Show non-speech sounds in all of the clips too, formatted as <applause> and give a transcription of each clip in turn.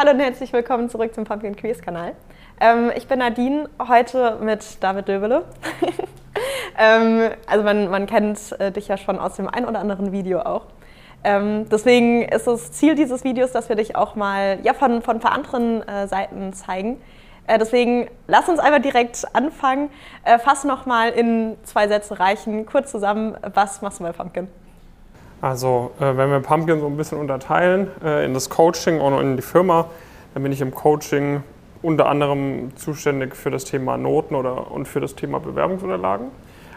Hallo und herzlich willkommen zurück zum Pumpkin Quiz Kanal. Ähm, ich bin Nadine, heute mit David Döbele. <laughs> ähm, also man, man kennt äh, dich ja schon aus dem ein oder anderen Video auch. Ähm, deswegen ist das Ziel dieses Videos, dass wir dich auch mal ja, von, von ein paar anderen äh, Seiten zeigen. Äh, deswegen lass uns einmal direkt anfangen. Äh, fass nochmal in zwei Sätze reichen, kurz zusammen, was machst du bei Pumpkin? Also, äh, wenn wir Pumpkin so ein bisschen unterteilen äh, in das Coaching und in die Firma, dann bin ich im Coaching unter anderem zuständig für das Thema Noten oder, und für das Thema Bewerbungsunterlagen.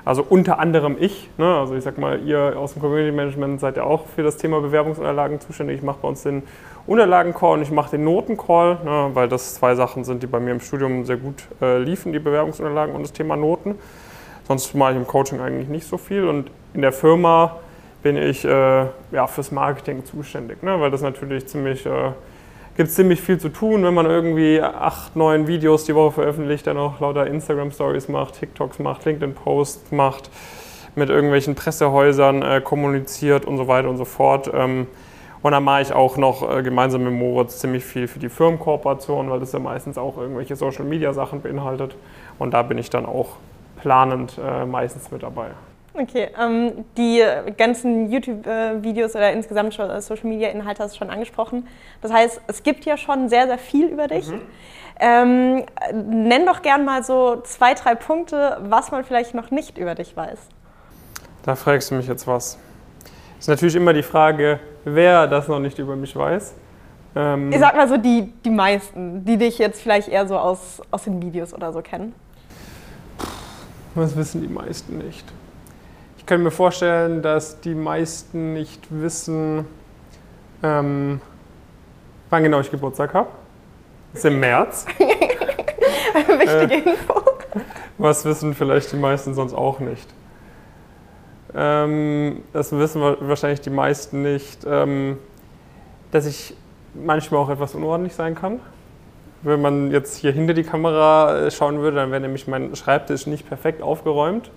Also unter anderem ich, ne? also ich sag mal, ihr aus dem Community Management seid ja auch für das Thema Bewerbungsunterlagen zuständig. Ich mache bei uns den Unterlagencall und ich mache den Notencall, ne? weil das zwei Sachen sind, die bei mir im Studium sehr gut äh, liefen, die Bewerbungsunterlagen und das Thema Noten. Sonst mache ich im Coaching eigentlich nicht so viel und in der Firma bin ich äh, ja, fürs Marketing zuständig, ne? weil das natürlich ziemlich, äh, gibt ziemlich viel zu tun, wenn man irgendwie acht, neun Videos die Woche veröffentlicht, dann auch lauter Instagram-Stories macht, TikToks macht, LinkedIn-Posts macht, mit irgendwelchen Pressehäusern äh, kommuniziert und so weiter und so fort. Ähm, und dann mache ich auch noch äh, gemeinsam mit Moritz ziemlich viel für die Firmenkooperation, weil das ja meistens auch irgendwelche Social-Media-Sachen beinhaltet. Und da bin ich dann auch planend äh, meistens mit dabei. Okay, ähm, die ganzen YouTube-Videos oder insgesamt äh, Social-Media-Inhalte hast du schon angesprochen. Das heißt, es gibt ja schon sehr, sehr viel über dich. Mhm. Ähm, nenn doch gern mal so zwei, drei Punkte, was man vielleicht noch nicht über dich weiß. Da fragst du mich jetzt was. Ist natürlich immer die Frage, wer das noch nicht über mich weiß. Ähm, ich sag mal so die, die meisten, die dich jetzt vielleicht eher so aus, aus den Videos oder so kennen. Was wissen die meisten nicht? Ich kann mir vorstellen, dass die meisten nicht wissen, ähm, wann genau ich Geburtstag habe. Das ist im März. <laughs> Wichtige äh, Info. Was wissen vielleicht die meisten sonst auch nicht? Ähm, das wissen wahrscheinlich die meisten nicht, ähm, dass ich manchmal auch etwas unordentlich sein kann. Wenn man jetzt hier hinter die Kamera äh, schauen würde, dann wäre nämlich mein Schreibtisch nicht perfekt aufgeräumt.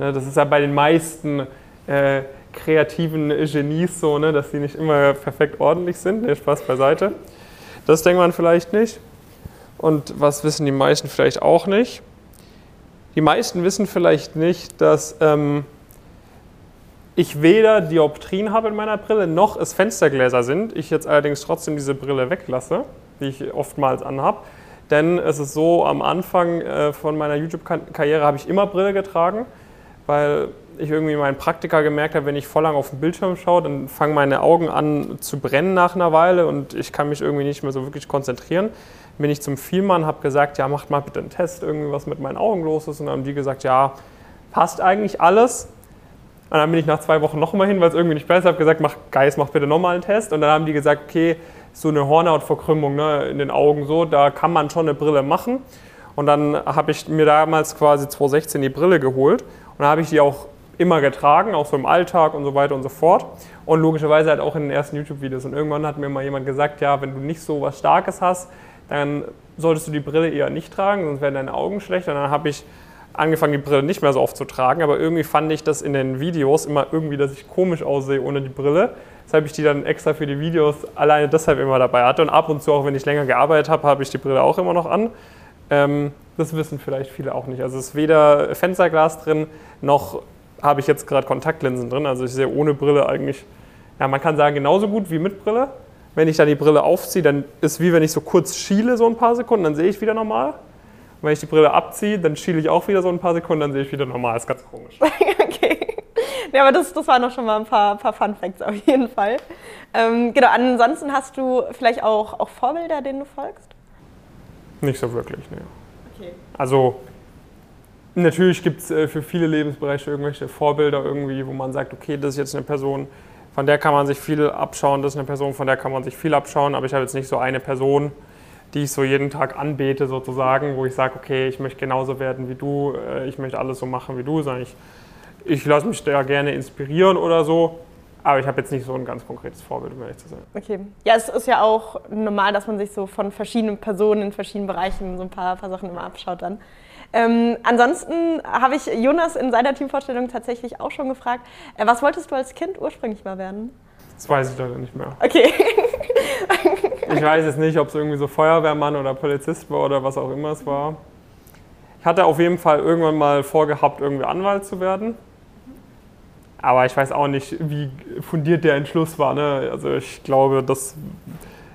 Ne, das ist ja bei den meisten äh, kreativen Genies so, ne, dass sie nicht immer perfekt ordentlich sind. Ne, Spaß beiseite. Das denkt man vielleicht nicht. Und was wissen die meisten vielleicht auch nicht? Die meisten wissen vielleicht nicht, dass ähm, ich weder Dioptrien habe in meiner Brille, noch es Fenstergläser sind. Ich jetzt allerdings trotzdem diese Brille weglasse, die ich oftmals anhab. Denn es ist so, am Anfang äh, von meiner YouTube-Karriere habe ich immer Brille getragen weil ich irgendwie meinen Praktiker gemerkt habe, wenn ich voll lang auf den Bildschirm schaue, dann fangen meine Augen an zu brennen nach einer Weile und ich kann mich irgendwie nicht mehr so wirklich konzentrieren. Bin ich zum Vielmann, habe gesagt, ja, macht mal bitte einen Test, irgendwie was mit meinen Augen los ist. Und dann haben die gesagt, ja, passt eigentlich alles. Und dann bin ich nach zwei Wochen nochmal hin, weil es irgendwie nicht besser habe gesagt, mach Geist, mach bitte nochmal einen Test. Und dann haben die gesagt, okay, so eine Hornhautverkrümmung ne, in den Augen so, da kann man schon eine Brille machen. Und dann habe ich mir damals quasi 2016 die Brille geholt und da habe ich die auch immer getragen, auch so im Alltag und so weiter und so fort. Und logischerweise halt auch in den ersten YouTube-Videos. Und irgendwann hat mir mal jemand gesagt, ja, wenn du nicht so was Starkes hast, dann solltest du die Brille eher nicht tragen, sonst werden deine Augen schlecht. Und dann habe ich angefangen, die Brille nicht mehr so oft zu tragen. Aber irgendwie fand ich das in den Videos immer irgendwie, dass ich komisch aussehe ohne die Brille. Deshalb ich die dann extra für die Videos alleine deshalb immer dabei hatte. Und ab und zu, auch wenn ich länger gearbeitet habe, habe ich die Brille auch immer noch an. Ähm, das wissen vielleicht viele auch nicht. Also es ist weder Fensterglas drin, noch habe ich jetzt gerade Kontaktlinsen drin. Also ich sehe ohne Brille eigentlich, ja, man kann sagen, genauso gut wie mit Brille. Wenn ich dann die Brille aufziehe, dann ist es wie wenn ich so kurz schiele, so ein paar Sekunden, dann sehe ich wieder normal. Und wenn ich die Brille abziehe, dann schiele ich auch wieder so ein paar Sekunden, dann sehe ich wieder normal. Das ist ganz komisch. <laughs> okay. Ja, aber das, das waren noch schon mal ein paar, paar Fun Facts auf jeden Fall. Ähm, genau, ansonsten hast du vielleicht auch, auch Vorbilder, denen du folgst? Nicht so wirklich, ne. Also natürlich gibt es äh, für viele Lebensbereiche irgendwelche Vorbilder irgendwie, wo man sagt, okay, das ist jetzt eine Person, von der kann man sich viel abschauen, das ist eine Person, von der kann man sich viel abschauen, aber ich habe jetzt nicht so eine Person, die ich so jeden Tag anbete sozusagen, wo ich sage, okay, ich möchte genauso werden wie du, äh, ich möchte alles so machen wie du, sondern ich, ich lasse mich da gerne inspirieren oder so. Aber ich habe jetzt nicht so ein ganz konkretes Vorbild, um ehrlich zu sein. Okay. Ja, es ist ja auch normal, dass man sich so von verschiedenen Personen in verschiedenen Bereichen so ein paar, paar Sachen immer abschaut dann. Ähm, ansonsten habe ich Jonas in seiner Teamvorstellung tatsächlich auch schon gefragt, äh, was wolltest du als Kind ursprünglich mal werden? Das weiß ich leider nicht mehr. Okay. <laughs> Ich weiß jetzt nicht, ob es irgendwie so Feuerwehrmann oder Polizist war oder was auch immer es war. Ich hatte auf jeden Fall irgendwann mal vorgehabt, irgendwie Anwalt zu werden. Aber ich weiß auch nicht, wie fundiert der Entschluss war. Ne? Also ich glaube, das,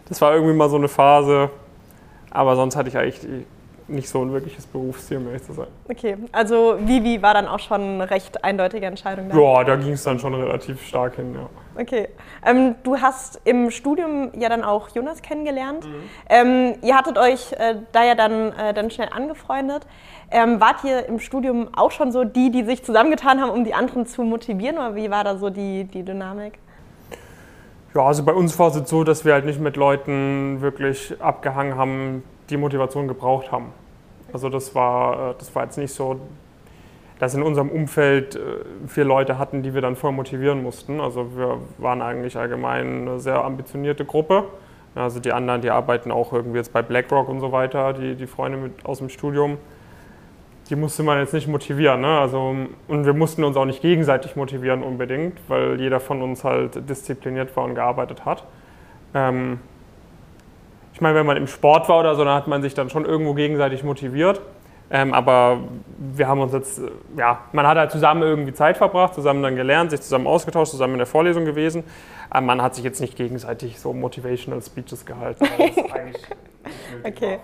das war irgendwie mal so eine Phase. Aber sonst hatte ich eigentlich nicht so ein wirkliches Berufsziel, um ehrlich zu sein. Okay, also Vivi war dann auch schon eine recht eindeutige Entscheidung. Ja, da ging es dann schon relativ stark hin, ja. Okay. Ähm, du hast im Studium ja dann auch Jonas kennengelernt. Mhm. Ähm, ihr hattet euch äh, da ja dann, äh, dann schnell angefreundet. Ähm, wart ihr im Studium auch schon so die, die sich zusammengetan haben, um die anderen zu motivieren? Oder wie war da so die, die Dynamik? Ja, also bei uns war es so, dass wir halt nicht mit Leuten wirklich abgehangen haben, die Motivation gebraucht haben. Also das war, äh, das war jetzt nicht so, dass in unserem Umfeld äh, vier Leute hatten, die wir dann voll motivieren mussten. Also wir waren eigentlich allgemein eine sehr ambitionierte Gruppe. Also die anderen, die arbeiten auch irgendwie jetzt bei BlackRock und so weiter, die, die Freunde mit, aus dem Studium. Die musste man jetzt nicht motivieren. Ne? Also, und wir mussten uns auch nicht gegenseitig motivieren unbedingt, weil jeder von uns halt diszipliniert war und gearbeitet hat. Ähm, ich meine, wenn man im Sport war oder so, dann hat man sich dann schon irgendwo gegenseitig motiviert. Ähm, aber wir haben uns jetzt, äh, ja, man hat halt zusammen irgendwie Zeit verbracht, zusammen dann gelernt, sich zusammen ausgetauscht, zusammen in der Vorlesung gewesen. Aber man hat sich jetzt nicht gegenseitig so motivational Speeches gehalten. <laughs> okay.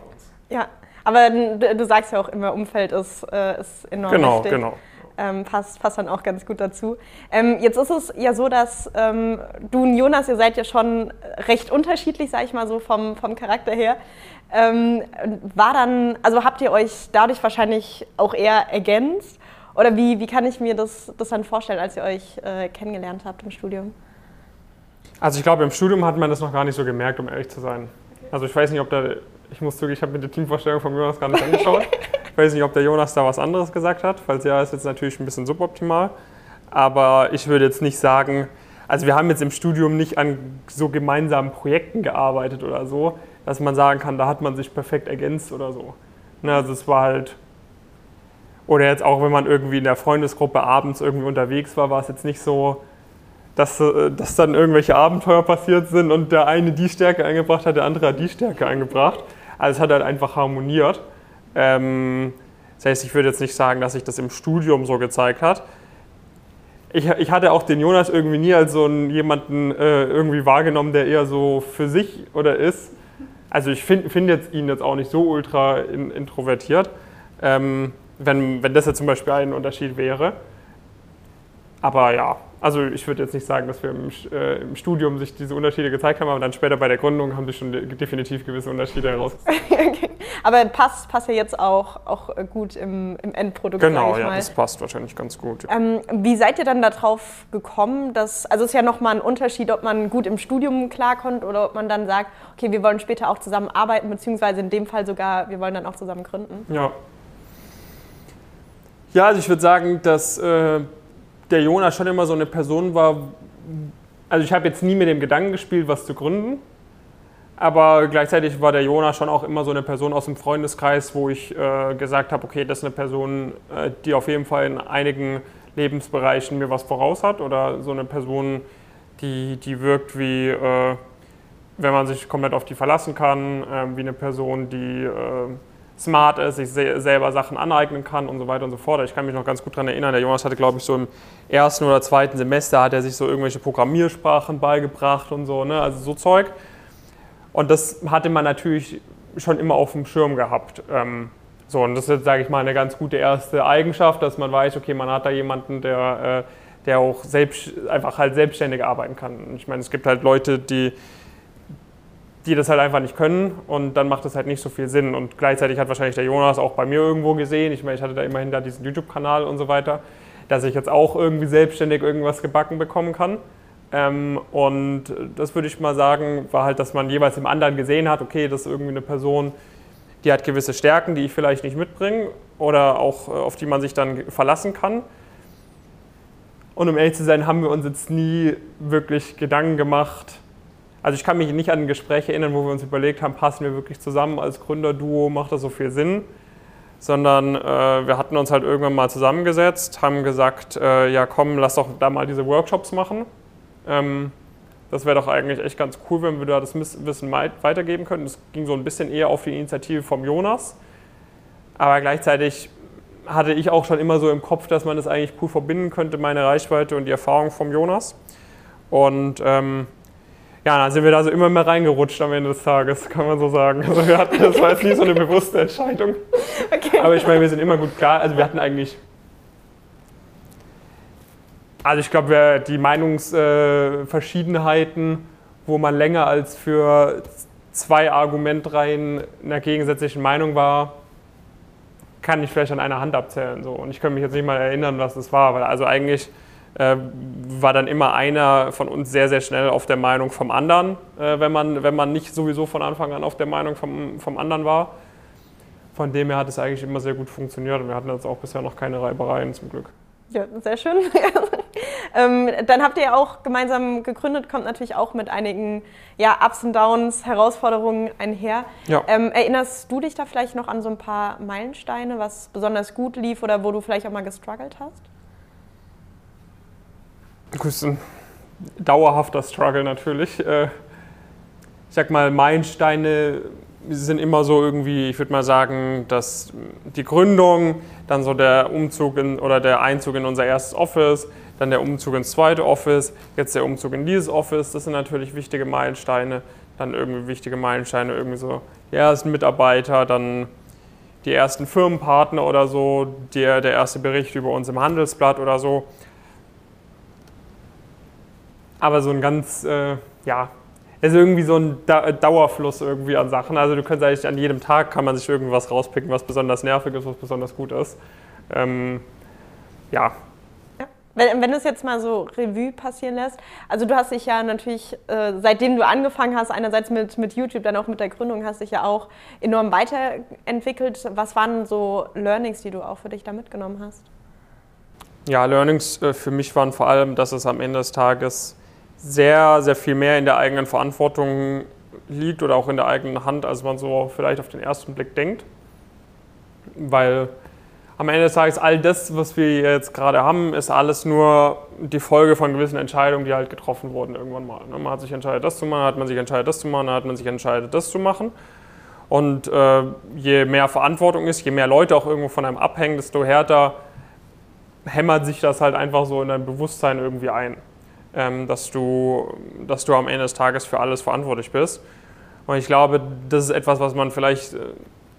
Ja, aber du, sagst ja auch immer, Umfeld ist, äh, ist enorm genau, wichtig. Genau, genau ähm, passt, passt dann auch ganz gut dazu. Ähm, jetzt ist es ja so, dass ähm, du und Jonas, ihr seid ja schon recht unterschiedlich, sag ich mal so, vom, vom Charakter her. Ähm, war dann, also habt ihr euch dadurch wahrscheinlich auch eher ergänzt? Oder wie, wie kann ich mir das, das dann vorstellen, als ihr euch äh, kennengelernt habt im Studium? Also ich glaube, im Studium hat man das noch gar nicht so gemerkt, um ehrlich zu sein. Also ich weiß nicht, ob da, ich muss zugeben, ich habe mir die Teamvorstellung von Jonas gar nicht angeschaut. <laughs> Ich weiß nicht, ob der Jonas da was anderes gesagt hat. Falls ja, ist jetzt natürlich ein bisschen suboptimal. Aber ich würde jetzt nicht sagen, also wir haben jetzt im Studium nicht an so gemeinsamen Projekten gearbeitet oder so, dass man sagen kann, da hat man sich perfekt ergänzt oder so. Ne, also es war halt, oder jetzt auch, wenn man irgendwie in der Freundesgruppe abends irgendwie unterwegs war, war es jetzt nicht so, dass, äh, dass dann irgendwelche Abenteuer passiert sind und der eine die Stärke eingebracht hat, der andere hat die Stärke eingebracht. Also es hat halt einfach harmoniert. Ähm, das heißt, ich würde jetzt nicht sagen, dass sich das im Studium so gezeigt hat. Ich, ich hatte auch den Jonas irgendwie nie als so einen, jemanden äh, irgendwie wahrgenommen, der eher so für sich oder ist. Also ich finde find jetzt ihn jetzt auch nicht so ultra in, introvertiert, ähm, wenn, wenn das jetzt zum Beispiel ein Unterschied wäre. Aber ja, also ich würde jetzt nicht sagen, dass wir im, äh, im, Studium sich diese Unterschiede gezeigt haben, aber dann später bei der Gründung haben sich schon definitiv gewisse Unterschiede herausgestellt. <laughs> okay. Aber passt, passt ja jetzt auch, auch gut im, im Endprodukt. Genau, ja, mal. das passt wahrscheinlich ganz gut. Ja. Ähm, wie seid ihr dann darauf gekommen, dass, also es ist ja nochmal ein Unterschied, ob man gut im Studium klarkommt oder ob man dann sagt, okay, wir wollen später auch zusammen arbeiten, beziehungsweise in dem Fall sogar, wir wollen dann auch zusammen gründen. Ja. Ja, also ich würde sagen, dass äh, der Jonas schon immer so eine Person war, also ich habe jetzt nie mit dem Gedanken gespielt, was zu gründen, aber gleichzeitig war der Jonas schon auch immer so eine Person aus dem Freundeskreis, wo ich äh, gesagt habe, okay, das ist eine Person, äh, die auf jeden Fall in einigen Lebensbereichen mir was voraus hat oder so eine Person, die, die wirkt wie, äh, wenn man sich komplett auf die verlassen kann, ähm, wie eine Person, die äh, smart ist, sich selber Sachen aneignen kann und so weiter und so fort. Ich kann mich noch ganz gut daran erinnern, der Jonas hatte, glaube ich, so im ersten oder zweiten Semester hat er sich so irgendwelche Programmiersprachen beigebracht und so, ne? also so Zeug. Und das hatte man natürlich schon immer auf dem Schirm gehabt. Ähm, so, und das ist jetzt, sage ich mal, eine ganz gute erste Eigenschaft, dass man weiß, okay, man hat da jemanden, der, äh, der auch selbst, einfach halt selbstständig arbeiten kann. Ich meine, es gibt halt Leute, die die das halt einfach nicht können und dann macht es halt nicht so viel Sinn. Und gleichzeitig hat wahrscheinlich der Jonas auch bei mir irgendwo gesehen, ich meine, ich hatte da immerhin da diesen YouTube-Kanal und so weiter, dass ich jetzt auch irgendwie selbstständig irgendwas gebacken bekommen kann. Ähm, und das würde ich mal sagen, war halt, dass man jeweils im anderen gesehen hat, okay, das ist irgendwie eine Person, die hat gewisse Stärken, die ich vielleicht nicht mitbringe oder auch äh, auf die man sich dann verlassen kann. Und um ehrlich zu sein, haben wir uns jetzt nie wirklich Gedanken gemacht, also ich kann mich nicht an ein Gespräch erinnern, wo wir uns überlegt haben, passen wir wirklich zusammen als Gründerduo, macht das so viel Sinn? Sondern äh, wir hatten uns halt irgendwann mal zusammengesetzt, haben gesagt, äh, ja komm, lass doch da mal diese Workshops machen. Ähm, Das wäre doch eigentlich echt ganz cool, wenn wir da das Wissen weitergeben könnten. Das ging so ein bisschen eher auf die Initiative vom Jonas. Aber gleichzeitig hatte ich auch schon immer so im Kopf, dass man das eigentlich cool verbinden könnte, meine Reichweite und die Erfahrung vom Jonas. Und ähm, ja, dann sind wir da so immer mehr reingerutscht am Ende des Tages, kann man so sagen. Also wir hatten, das war jetzt nie so eine bewusste Entscheidung. Okay. Aber ich meine, wir sind immer gut klar. Also wir hatten eigentlich also ich glaube, die Meinungsverschiedenheiten, wo man länger als für zwei Argumentreihen in der gegensätzlichen Meinung war, kann ich vielleicht an einer Hand abzählen. So. Und ich kann mich jetzt nicht mal erinnern, was das war, weil also eigentlich äh, war dann immer einer von uns sehr, sehr schnell auf der Meinung vom anderen, äh, wenn, man, wenn man nicht sowieso von Anfang an auf der Meinung vom, vom anderen war. Von dem her hat es eigentlich immer sehr gut funktioniert und wir hatten jetzt auch bisher noch keine Reibereien zum Glück. Ja, sehr schön. <laughs> ähm, dann habt ihr auch gemeinsam gegründet, kommt natürlich auch mit einigen ja, Ups und Downs, Herausforderungen einher. Ja. Ähm, erinnerst du dich da vielleicht noch an so ein paar Meilensteine, was besonders gut lief oder wo du vielleicht auch mal gestruggelt hast? Das ist ein dauerhafter Struggle natürlich. Äh, ich sag mal, Meilensteine sind immer so irgendwie, ich würde mal sagen, dass die Gründung, dann so der Umzug in, oder der Einzug in unser erstes Office, dann der Umzug ins zweite Office, jetzt der Umzug in dieses Office, das sind natürlich wichtige Meilensteine. Dann irgendwie wichtige Meilensteine, irgendwie so die ersten Mitarbeiter, dann die ersten Firmenpartner oder so, der, der erste Bericht über uns im Handelsblatt oder so. Aber so ein ganz, äh, ja, ist irgendwie so ein Dauerfluss irgendwie an Sachen. Also du kannst eigentlich an jedem Tag kann man sich irgendwas rauspicken, was besonders nervig ist, was besonders gut ist. Ähm, ja. ja. Wenn, wenn du es jetzt mal so Revue passieren lässt, also du hast dich ja natürlich, äh, seitdem du angefangen hast, einerseits mit, mit YouTube, dann auch mit der Gründung, hast dich ja auch enorm weiterentwickelt. Was waren so Learnings, die du auch für dich da mitgenommen hast? Ja, Learnings äh, für mich waren vor allem, dass es am Ende des Tages sehr, sehr viel mehr in der eigenen Verantwortung liegt oder auch in der eigenen Hand, als man so vielleicht auf den ersten Blick denkt. Weil am Ende des Tages all das, was wir jetzt gerade haben, ist alles nur die Folge von gewissen Entscheidungen, die halt getroffen wurden irgendwann mal. Ne? Man hat sich entscheidet, das zu machen, hat man sich entscheidet, das zu machen, hat man sich entscheidet, das zu machen. Und äh, je mehr Verantwortung ist, je mehr Leute auch irgendwo von einem abhängen, desto härter hämmert sich das halt einfach so in dein Bewusstsein irgendwie ein dass, du, dass du am Ende des Tages für alles verantwortlich bist. Und ich glaube, das ist etwas, was man vielleicht äh,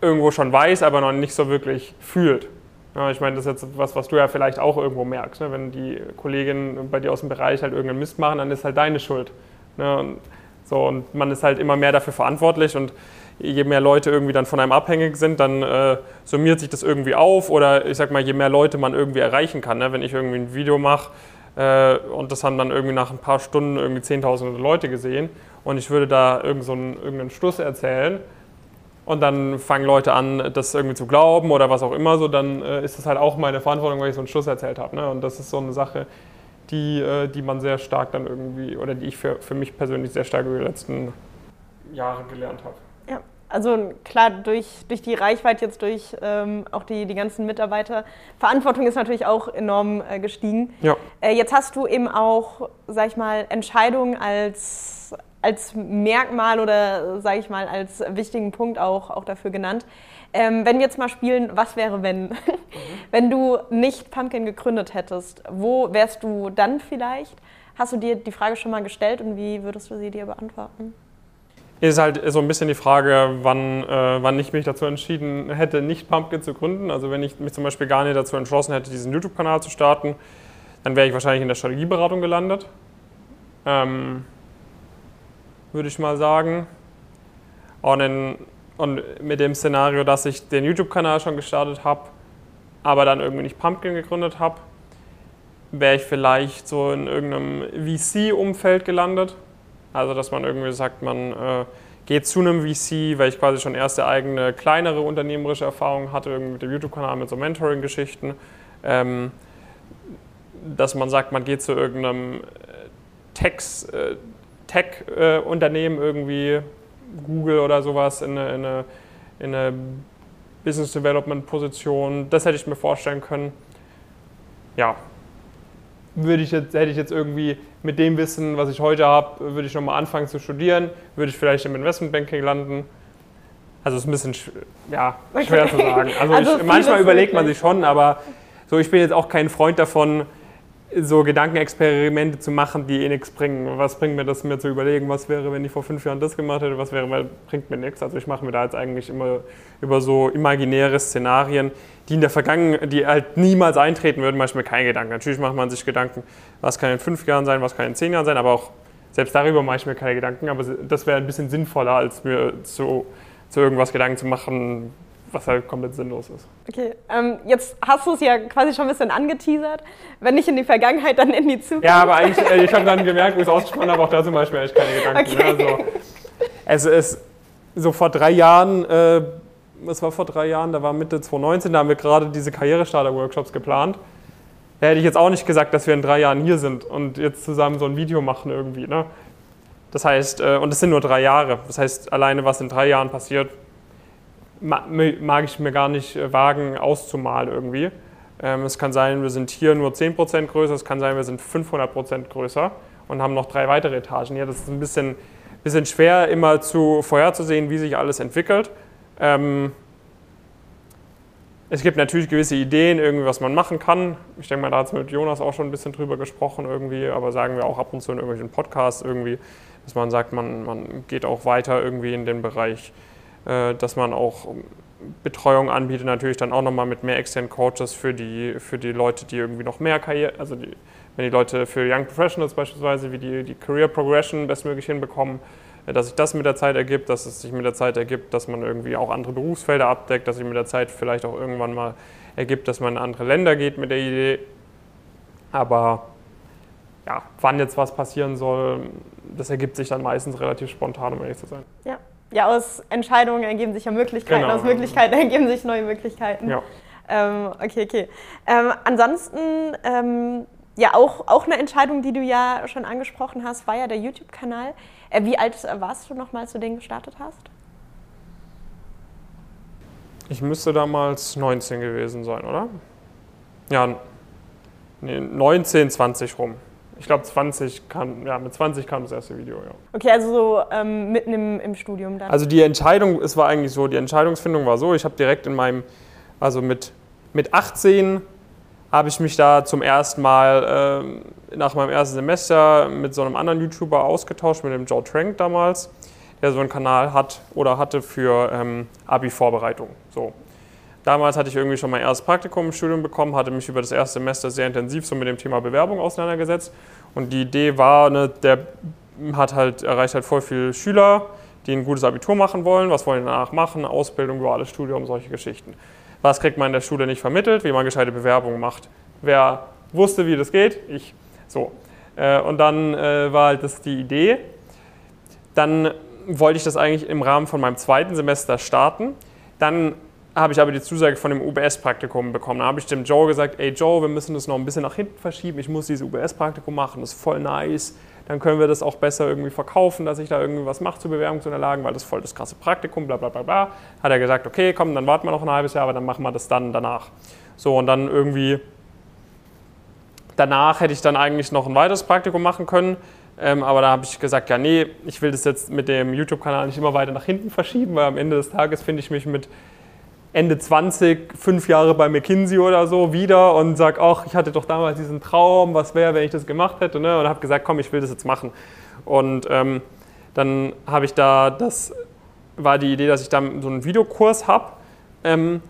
irgendwo schon weiß, aber noch nicht so wirklich fühlt. Ja, ich meine, das ist jetzt was, was du ja vielleicht auch irgendwo merkst. Ne? Wenn die Kolleginnen bei dir aus dem Bereich halt irgendeinen Mist machen, dann ist halt deine Schuld. Ne? Und, so, und man ist halt immer mehr dafür verantwortlich und je mehr Leute irgendwie dann von einem abhängig sind, dann äh, summiert sich das irgendwie auf oder ich sag mal, je mehr Leute man irgendwie erreichen kann. Ne? Wenn ich irgendwie ein Video mache, und das haben dann irgendwie nach ein paar Stunden irgendwie zehntausende Leute gesehen und ich würde da irgend so einen, irgendeinen Stuss erzählen und dann fangen Leute an, das irgendwie zu glauben oder was auch immer so, dann äh, ist das halt auch meine Verantwortung, weil ich so einen Stuss erzählt habe. Ne? Und das ist so eine Sache, die, äh, die man sehr stark dann irgendwie, oder die ich für, für mich persönlich sehr stark über die letzten Jahre gelernt habe. Also klar, durch, durch die Reichweite jetzt, durch ähm, auch die, die ganzen Mitarbeiter, Verantwortung ist natürlich auch enorm äh, gestiegen. Ja. Äh, jetzt hast du eben auch, sag ich mal, Entscheidungen als, als Merkmal oder, sag ich mal, als wichtigen Punkt auch, auch dafür genannt. Ähm, wenn wir jetzt mal spielen, was wäre, wenn? Mhm. <laughs> wenn du nicht Pumpkin gegründet hättest, wo wärst du dann vielleicht? Hast du dir die Frage schon mal gestellt und wie würdest du sie dir beantworten? Ist halt so ein bisschen die Frage, wann, äh, wann ich mich dazu entschieden hätte, nicht Pumpkin zu gründen. Also wenn ich mich zum Beispiel gar nicht dazu entschlossen hätte, diesen YouTube-Kanal zu starten, dann wäre ich wahrscheinlich in der Strategieberatung gelandet. Ähm, würde ich mal sagen. Und, in, und mit dem Szenario, dass ich den YouTube-Kanal schon gestartet habe, aber dann irgendwie nicht Pumpkin gegründet habe, wäre ich vielleicht so in irgendeinem VC-Umfeld gelandet also, dass man irgendwie sagt, man äh, geht zu einem VC, weil ich quasi schon erste eigene kleinere unternehmerische Erfahrungen hatte, irgendwie mit dem YouTube-Kanal, mit so Mentoring-Geschichten. Ähm, dass man sagt, man geht zu irgendeinem äh, äh, Tech-Unternehmen, äh, irgendwie Google oder sowas, in eine, in eine, in eine Business Development Position. Das hätte ich mir vorstellen können. Ja. Würde ich jetzt, hätte ich jetzt irgendwie mit dem Wissen, was ich heute habe, würde ich nochmal anfangen zu studieren, würde ich vielleicht im Investmentbanking landen. Also es ist ein bisschen sch ja, schwer okay. zu sagen. Also, also ich, manchmal überlegt man sich schon, aber so, ich bin jetzt auch kein Freund davon, so Gedankenexperimente zu machen, die eh nichts bringen. Was bringt mir das, mir zu überlegen, was wäre, wenn ich vor fünf Jahren das gemacht hätte, was wäre, bringt mir nichts. Also ich mache mir da jetzt eigentlich immer über so imaginäre Szenarien, die in der Vergangenheit, die halt niemals eintreten würden, mache ich mir keine Gedanken. Natürlich macht man sich Gedanken, was kann in fünf Jahren sein, was kann in zehn Jahren sein, aber auch selbst darüber mache ich mir keine Gedanken. Aber das wäre ein bisschen sinnvoller, als mir zu, zu irgendwas Gedanken zu machen, was halt komplett sinnlos ist. Okay, ähm, jetzt hast du es ja quasi schon ein bisschen angeteasert. Wenn nicht in die Vergangenheit, dann in die Zukunft. Ja, aber eigentlich, äh, ich habe dann gemerkt, wo ich es ausgesprochen habe, auch da zum Beispiel eigentlich keine Gedanken. Okay. Ne? Also, es ist so vor drei Jahren, äh, was war vor drei Jahren, da war Mitte 2019, da haben wir gerade diese Karrierestarter-Workshops geplant. Da hätte ich jetzt auch nicht gesagt, dass wir in drei Jahren hier sind und jetzt zusammen so ein Video machen irgendwie. Ne? Das heißt, äh, und es sind nur drei Jahre. Das heißt, alleine was in drei Jahren passiert, mag ich mir gar nicht äh, wagen auszumalen irgendwie. Ähm, es kann sein, wir sind hier nur 10% größer, es kann sein, wir sind 500% größer und haben noch drei weitere Etagen. Ja, das ist ein bisschen, bisschen schwer immer zu vorherzusehen, wie sich alles entwickelt. Ähm, es gibt natürlich gewisse Ideen, irgendwie, was man machen kann. Ich denke mal, da hat es mit Jonas auch schon ein bisschen drüber gesprochen irgendwie, aber sagen wir auch ab und zu in irgendwelchen Podcasts irgendwie, dass man sagt, man, man geht auch weiter irgendwie in den Bereich dass man auch Betreuung anbietet, natürlich dann auch nochmal mit mehr externen Coaches für die, für die Leute, die irgendwie noch mehr Karriere, also die, wenn die Leute für Young Professionals beispielsweise, wie die, die Career Progression bestmöglich hinbekommen, äh, dass sich das mit der Zeit ergibt, dass es sich mit der Zeit ergibt, dass man irgendwie auch andere Berufsfelder abdeckt, dass sich mit der Zeit vielleicht auch irgendwann mal ergibt, dass man in andere Länder geht mit der Idee. Aber ja, wann jetzt was passieren soll, das ergibt sich dann meistens relativ spontan, um ehrlich zu sein. Ja ja, aus Entscheidungen ergeben sich ja Möglichkeiten, genau. aus Möglichkeiten <laughs> ergeben sich neue Möglichkeiten. Ja. Ähm, okay, okay. Ähm, ansonsten, ähm, ja, auch, auch eine Entscheidung, die du ja schon angesprochen hast, war ja der YouTube-Kanal. Äh, wie alt warst du nochmal, als du den gestartet hast? Ich müsste damals 19 gewesen sein, oder? Ja, nee, 19, 20 rum. Ich glaube, 20 kam, ja, mit 20 kam das erste Video, ja. Okay, also so ähm, mitten im, im Studium dann. Also die Entscheidung, es war eigentlich so, die Entscheidungsfindung war so, ich habe direkt in meinem, also mit, mit 18 habe ich mich da zum ersten Mal äh, nach meinem ersten Semester mit so einem anderen YouTuber ausgetauscht, mit dem Joe Trank damals, der so einen Kanal hat oder hatte für ähm, Abi-Vorbereitung. So. Damals hatte ich irgendwie schon mein erstes Praktikum im Studium bekommen, hatte mich über das erste Semester sehr intensiv so mit dem Thema Bewerbung auseinandergesetzt. Und die Idee war, ne, der hat halt, erreicht halt voll viele Schüler, die ein gutes Abitur machen wollen. Was wollen die danach machen? Ausbildung, duales Studium, solche Geschichten. Was kriegt man in der Schule nicht vermittelt? Wie man gescheite Bewerbungen macht. Wer wusste, wie das geht? Ich. So. Äh, und dann äh, war halt das die Idee. Dann wollte ich das eigentlich im Rahmen von meinem zweiten Semester starten. Dann habe ich aber die Zusage von dem UBS-Praktikum bekommen. Da habe ich dem Joe gesagt, ey Joe, wir müssen das noch ein bisschen nach hinten verschieben. Ich muss dieses UBS-Praktikum machen, das ist voll nice. Dann können wir das auch besser irgendwie verkaufen, dass ich da irgendwie was mache zu Bewerbungsunterlagen, weil das ist voll das krasse Praktikum, bla bla bla bla. Hat er gesagt, okay, komm, dann warten wir noch ein halbes Jahr, aber dann machen wir das dann danach. So, und dann irgendwie danach hätte ich dann eigentlich noch ein weiteres Praktikum machen können. Ähm, aber da habe ich gesagt, ja, nee, ich will das jetzt mit dem YouTube-Kanal nicht immer weiter nach hinten verschieben, weil am Ende des Tages finde ich mich mit Ende 20, fünf Jahre bei McKinsey oder so wieder und sage, ach, ich hatte doch damals diesen Traum, was wäre, wenn ich das gemacht hätte, ne? und habe gesagt, komm, ich will das jetzt machen. Und ähm, dann habe ich da, das war die Idee, dass ich da so einen Videokurs habe, ähm,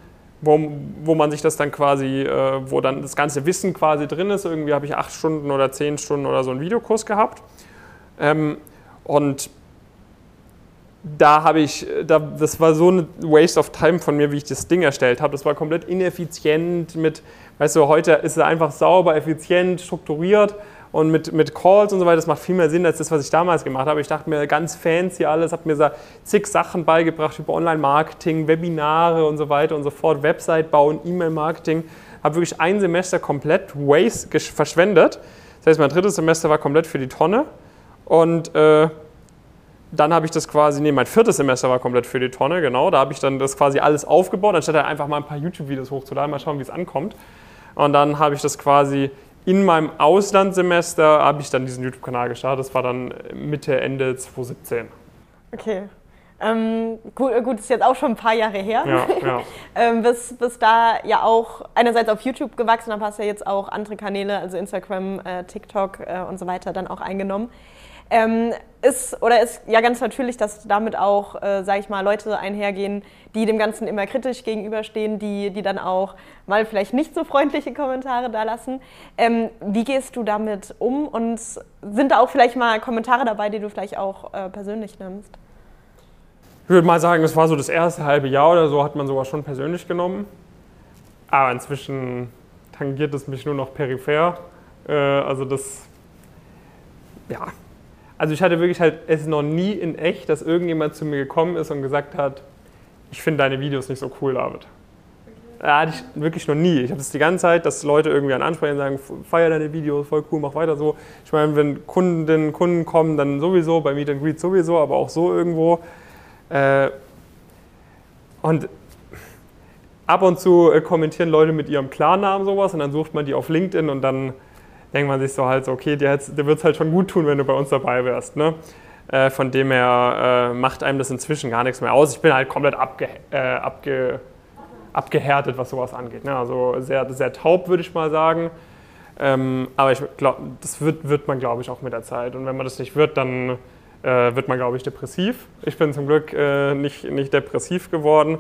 wo, wo man sich das dann quasi, äh, wo dann das ganze Wissen quasi drin ist. Irgendwie habe ich acht Stunden oder zehn Stunden oder so einen Videokurs gehabt. Ähm, und da habe ich, da, das war so ein Waste of Time von mir, wie ich das Ding erstellt habe. Das war komplett ineffizient mit, weißt du, heute ist es einfach sauber, effizient, strukturiert und mit, mit Calls und so weiter. Das macht viel mehr Sinn als das, was ich damals gemacht habe. Ich dachte mir, ganz fancy alles, habe mir so zig Sachen beigebracht über Online-Marketing, Webinare und so weiter und so fort, Website bauen, E-Mail-Marketing. Habe wirklich ein Semester komplett waste verschwendet. Das heißt, mein drittes Semester war komplett für die Tonne und äh, dann habe ich das quasi, nee, mein viertes Semester war komplett für die Tonne, genau. Da habe ich dann das quasi alles aufgebaut, anstatt einfach mal ein paar YouTube-Videos hochzuladen, mal schauen, wie es ankommt. Und dann habe ich das quasi in meinem Auslandssemester habe ich dann diesen YouTube-Kanal gestartet. Das war dann Mitte, Ende 2017. Okay. Ähm, gut, gut, ist jetzt auch schon ein paar Jahre her. Ja, <laughs> ja. ähm, bis, bis da ja auch einerseits auf YouTube gewachsen, aber hast ja jetzt auch andere Kanäle, also Instagram, äh, TikTok äh, und so weiter, dann auch eingenommen. Ähm, ist oder ist ja ganz natürlich, dass damit auch, äh, sage ich mal, Leute einhergehen, die dem Ganzen immer kritisch gegenüberstehen, die, die dann auch mal vielleicht nicht so freundliche Kommentare da lassen. Ähm, wie gehst du damit um und sind da auch vielleicht mal Kommentare dabei, die du vielleicht auch äh, persönlich nimmst? Ich würde mal sagen, das war so das erste halbe Jahr oder so, hat man sowas schon persönlich genommen. Aber inzwischen tangiert es mich nur noch peripher. Äh, also das, ja. Also ich hatte wirklich halt es noch nie in echt, dass irgendjemand zu mir gekommen ist und gesagt hat, ich finde deine Videos nicht so cool, David. Da hatte ich wirklich noch nie. Ich habe es die ganze Zeit, dass Leute irgendwie an ansprechen und sagen, feier deine Videos, voll cool, mach weiter so. Ich meine, wenn Kundinnen, Kunden kommen, dann sowieso, bei Meet and Greet sowieso, aber auch so irgendwo. Äh, und ab und zu äh, kommentieren Leute mit ihrem Klarnamen sowas und dann sucht man die auf LinkedIn und dann denkt man sich so halt so, okay, dir, dir wird es halt schon gut tun, wenn du bei uns dabei wärst. Ne? Äh, von dem her äh, macht einem das inzwischen gar nichts mehr aus. Ich bin halt komplett abge, äh, abge, abgehärtet, was sowas angeht. Ne? Also sehr, sehr taub, würde ich mal sagen. Ähm, aber ich glaube, das wird, wird man, glaube ich, auch mit der Zeit. Und wenn man das nicht wird, dann äh, wird man, glaube ich, depressiv. Ich bin zum Glück äh, nicht, nicht depressiv geworden.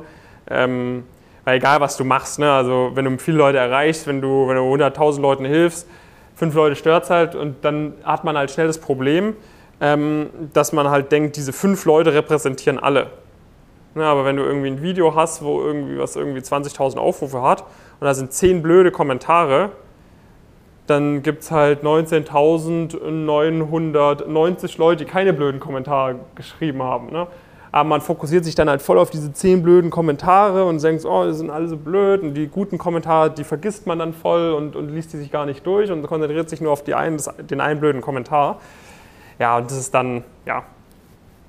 Ähm, weil egal, was du machst, ne? also wenn du viele Leute erreichst, wenn du, wenn du 100.000 Leuten hilfst, fünf Leute stört es halt und dann hat man halt schnell das Problem, ähm, dass man halt denkt, diese fünf Leute repräsentieren alle. Ja, aber wenn du irgendwie ein Video hast, wo irgendwie was irgendwie 20.000 Aufrufe hat und da sind zehn blöde Kommentare, dann gibt es halt 19.990 Leute, die keine blöden Kommentare geschrieben haben. Ne? Aber man fokussiert sich dann halt voll auf diese zehn blöden Kommentare und denkt, oh, die sind alle so blöd. Und die guten Kommentare, die vergisst man dann voll und, und liest die sich gar nicht durch und konzentriert sich nur auf die einen, den einen blöden Kommentar. Ja, und das ist dann, ja,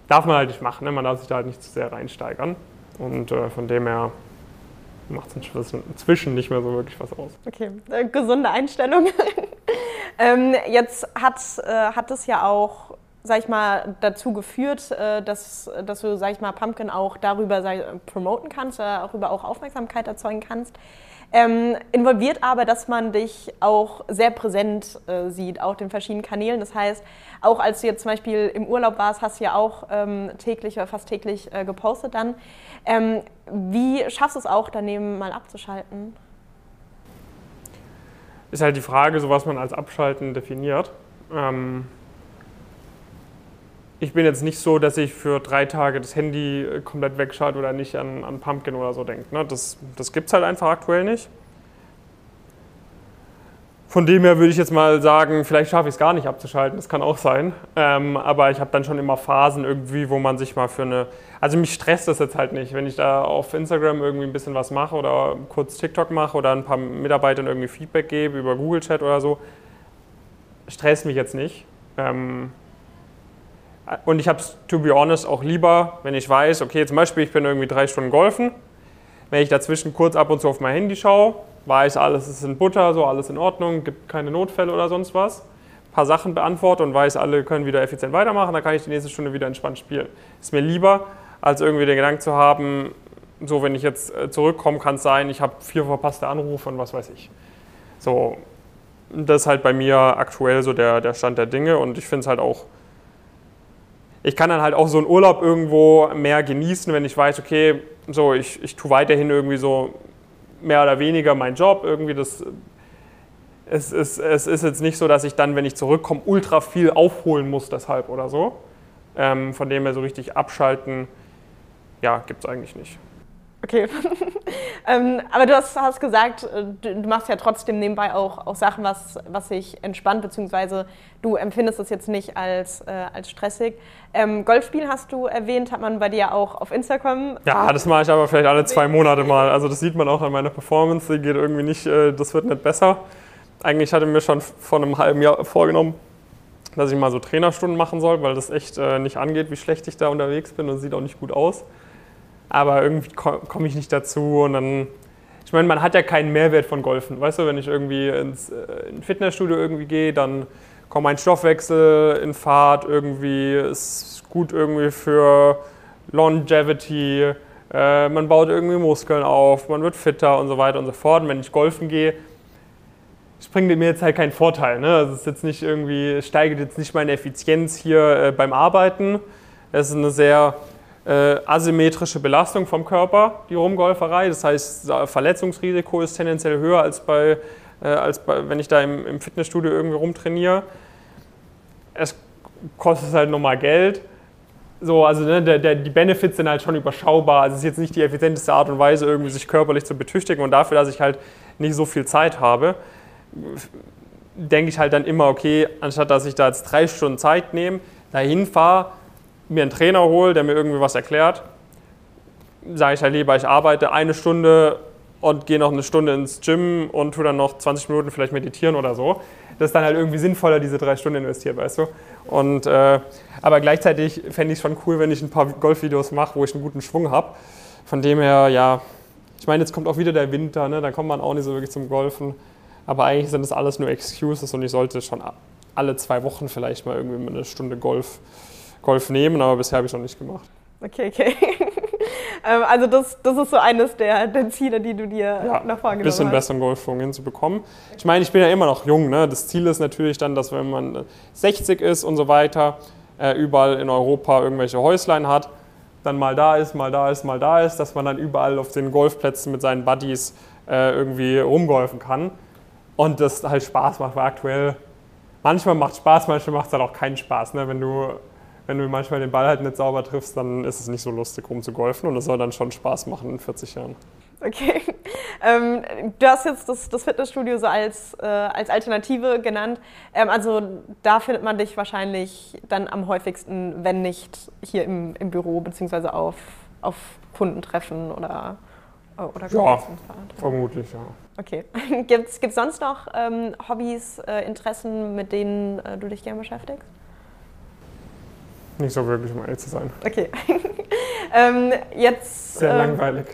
darf man halt nicht machen. Ne? Man darf sich da halt nicht zu sehr reinsteigern. Und äh, von dem her macht es inzwischen nicht mehr so wirklich was aus. Okay, äh, gesunde Einstellung. <laughs> ähm, jetzt hat, äh, hat es ja auch, sag ich mal, dazu geführt, äh, dass, dass du, sag ich mal, Pumpkin auch darüber sag, promoten kannst, darüber auch Aufmerksamkeit erzeugen kannst. Ähm, involviert aber, dass man dich auch sehr präsent äh, sieht auf den verschiedenen Kanälen. Das heißt, auch als du jetzt zum Beispiel im Urlaub warst, hast du ja auch ähm, täglich oder fast täglich äh, gepostet dann. Ähm, wie schaffst du es auch, daneben mal abzuschalten? Ist halt die Frage, so was man als Abschalten definiert. Ich bin jetzt nicht so, dass ich für drei Tage das Handy äh, komplett wegschalte oder nicht an, an Pumpkin oder so denke. Ne? Das, das gibt es halt einfach aktuell nicht. Von dem her würde ich jetzt mal sagen, vielleicht schaffe ich es gar nicht abzuschalten, das kann auch sein. Ähm, aber ich habe dann schon immer Phasen irgendwie, wo man sich mal für eine. Also mich stresst das jetzt halt nicht, wenn ich da auf Instagram irgendwie ein bisschen was mache oder kurz TikTok mache oder ein paar Mitarbeitern irgendwie Feedback gebe über Google Chat oder so. Stresst mich jetzt nicht. Ähm, und ich habe es, to be honest, auch lieber, wenn ich weiß, okay, zum Beispiel, ich bin irgendwie drei Stunden golfen. Wenn ich dazwischen kurz ab und zu auf mein Handy schaue, weiß, alles ist in Butter, so alles in Ordnung, gibt keine Notfälle oder sonst was. Ein paar Sachen beantworte und weiß, alle können wieder effizient weitermachen, dann kann ich die nächste Stunde wieder entspannt spielen. Ist mir lieber, als irgendwie den Gedanken zu haben, so wenn ich jetzt äh, zurückkomme, kann es sein, ich habe vier verpasste Anrufe und was weiß ich. So, das ist halt bei mir aktuell so der, der Stand der Dinge und ich finde es halt auch ich kann dann halt auch so einen Urlaub irgendwo mehr genießen, wenn ich weiß, okay, so ich, ich tue weiterhin irgendwie so mehr oder weniger meinen Job. Irgendwie das, es, ist, es ist jetzt nicht so, dass ich dann, wenn ich zurückkomme, ultra viel aufholen muss deshalb oder so. Ähm, von dem her so richtig abschalten, ja, gibt es eigentlich nicht. Okay. <laughs> ähm, aber du hast, hast gesagt, äh, du, du, machst ja trotzdem nebenbei auch, auch Sachen, was, was sich entspannt, beziehungsweise du empfindest es jetzt nicht als, äh, als stressig. Ähm, Golfspielen hast du erwähnt, hat man bei dir auch auf Instagram. Ja, das mache ich aber vielleicht alle zwei Monate mal. Also das sieht man auch an meiner Performance, die geht irgendwie nicht, äh, das wird nicht besser. Eigentlich hatte ich mir schon vor einem halben Jahr vorgenommen, dass ich mal so Trainerstunden machen soll, weil das echt äh, nicht angeht, wie schlecht ich da unterwegs bin und sieht auch nicht gut aus aber irgendwie komme ich nicht dazu und dann, ich meine, man hat ja keinen Mehrwert von Golfen. Weißt du, wenn ich irgendwie ins äh, in Fitnessstudio irgendwie gehe, dann kommt mein Stoffwechsel in Fahrt irgendwie, ist gut irgendwie für Longevity, äh, man baut irgendwie Muskeln auf, man wird fitter und so weiter und so fort. Und wenn ich golfen gehe, bringt mir jetzt halt keinen Vorteil. Ne? Also es ist jetzt nicht irgendwie, steigert jetzt nicht meine Effizienz hier äh, beim Arbeiten. Es ist eine sehr äh, asymmetrische Belastung vom Körper, die Rumgolferei. Das heißt, Verletzungsrisiko ist tendenziell höher als, bei, äh, als bei, wenn ich da im, im Fitnessstudio irgendwie rumtrainiere. Es kostet halt nochmal Geld. So, also ne, der, der, die Benefits sind halt schon überschaubar. Also es ist jetzt nicht die effizienteste Art und Weise, irgendwie sich körperlich zu betüchtigen und dafür, dass ich halt nicht so viel Zeit habe, denke ich halt dann immer, okay, anstatt dass ich da jetzt drei Stunden Zeit nehme, dahin fahre, mir einen Trainer hole, der mir irgendwie was erklärt, sage ich halt lieber, ich arbeite eine Stunde und gehe noch eine Stunde ins Gym und tue dann noch 20 Minuten vielleicht meditieren oder so. Das ist dann halt irgendwie sinnvoller, diese drei Stunden investiert, weißt du? Und, äh, aber gleichzeitig fände ich es schon cool, wenn ich ein paar Golfvideos mache, wo ich einen guten Schwung habe. Von dem her, ja, ich meine, jetzt kommt auch wieder der Winter, ne? dann kommt man auch nicht so wirklich zum Golfen. Aber eigentlich sind das alles nur Excuses und ich sollte schon alle zwei Wochen vielleicht mal irgendwie eine Stunde Golf, Golf nehmen, aber bisher habe ich es noch nicht gemacht. Okay, okay. <laughs> Ähm, also das, das ist so eines der, der Ziele, die du dir ja, noch vorgenommen ein bisschen besseren Golfschwung hinzubekommen. Ich meine, ich bin ja immer noch jung. Ne? Das Ziel ist natürlich dann, dass wenn man 60 ist und so weiter, äh, überall in Europa irgendwelche Häuslein hat, dann mal da ist, mal da ist, mal da ist, dass man dann überall auf den Golfplätzen mit seinen Buddies äh, irgendwie rumgolfen kann und das halt Spaß macht, weil aktuell manchmal macht es Spaß, manchmal macht es halt auch keinen Spaß. Ne? Wenn, du, wenn du manchmal den Ball halt nicht sauber triffst, dann ist es nicht so lustig, rumzugolfen und es soll dann schon Spaß machen in 40 Jahren. Okay. <laughs> Ähm, du hast jetzt das, das Fitnessstudio so als, äh, als Alternative genannt. Ähm, also da findet man dich wahrscheinlich dann am häufigsten, wenn nicht hier im, im Büro, beziehungsweise auf, auf Kundentreffen oder Oh, oder ja, vermutlich, ja. Okay. <laughs> Gibt es sonst noch ähm, Hobbys, äh, Interessen, mit denen äh, du dich gerne beschäftigst? Nicht so wirklich, um ehrlich zu sein. Okay. <laughs> ähm, jetzt, Sehr ähm, langweilig.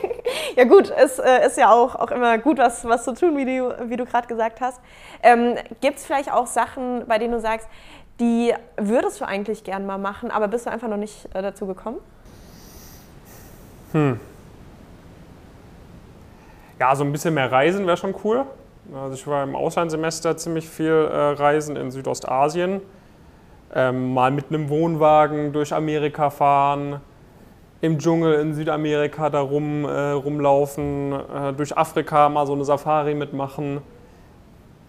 <laughs> ja gut, es äh, ist ja auch, auch immer gut, was, was zu tun, wie du, wie du gerade gesagt hast. Ähm, Gibt es vielleicht auch Sachen, bei denen du sagst, die würdest du eigentlich gern mal machen, aber bist du einfach noch nicht äh, dazu gekommen? Hm. Ja, so ein bisschen mehr Reisen wäre schon cool. Also ich war im Auslandssemester ziemlich viel äh, Reisen in Südostasien. Ähm, mal mit einem Wohnwagen durch Amerika fahren, im Dschungel in Südamerika da rum, äh, rumlaufen, äh, durch Afrika mal so eine Safari mitmachen,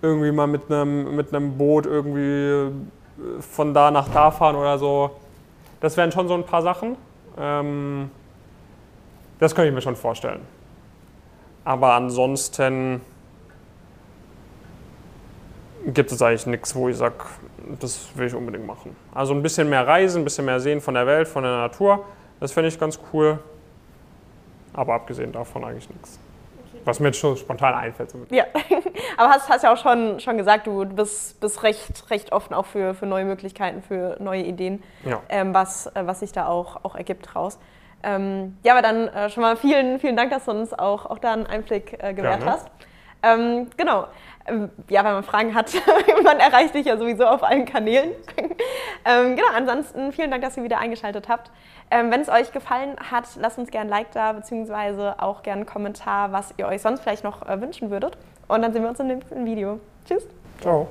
irgendwie mal mit einem, mit einem Boot irgendwie äh, von da nach da fahren oder so. Das wären schon so ein paar Sachen. Ähm, das könnte ich mir schon vorstellen. Aber ansonsten gibt es eigentlich nichts, wo ich sage, das will ich unbedingt machen. Also ein bisschen mehr reisen, ein bisschen mehr sehen von der Welt, von der Natur, das finde ich ganz cool. Aber abgesehen davon eigentlich nichts. Was mir jetzt schon spontan einfällt. Ja, <laughs> aber hast, hast ja auch schon, schon gesagt, du bist, bist recht, recht offen auch für, für neue Möglichkeiten, für neue Ideen, ja. ähm, was, äh, was sich da auch, auch ergibt draus. Ähm, ja, aber dann äh, schon mal vielen, vielen Dank, dass du uns auch, auch da einen Einblick äh, gewährt Gerne. hast. Ähm, genau. Ähm, ja, wenn man Fragen hat, <laughs> man erreicht dich ja sowieso auf allen Kanälen. <laughs> ähm, genau, ansonsten vielen Dank, dass ihr wieder eingeschaltet habt. Ähm, wenn es euch gefallen hat, lasst uns gerne ein Like da, beziehungsweise auch gerne einen Kommentar, was ihr euch sonst vielleicht noch äh, wünschen würdet. Und dann sehen wir uns im nächsten Video. Tschüss. Ciao.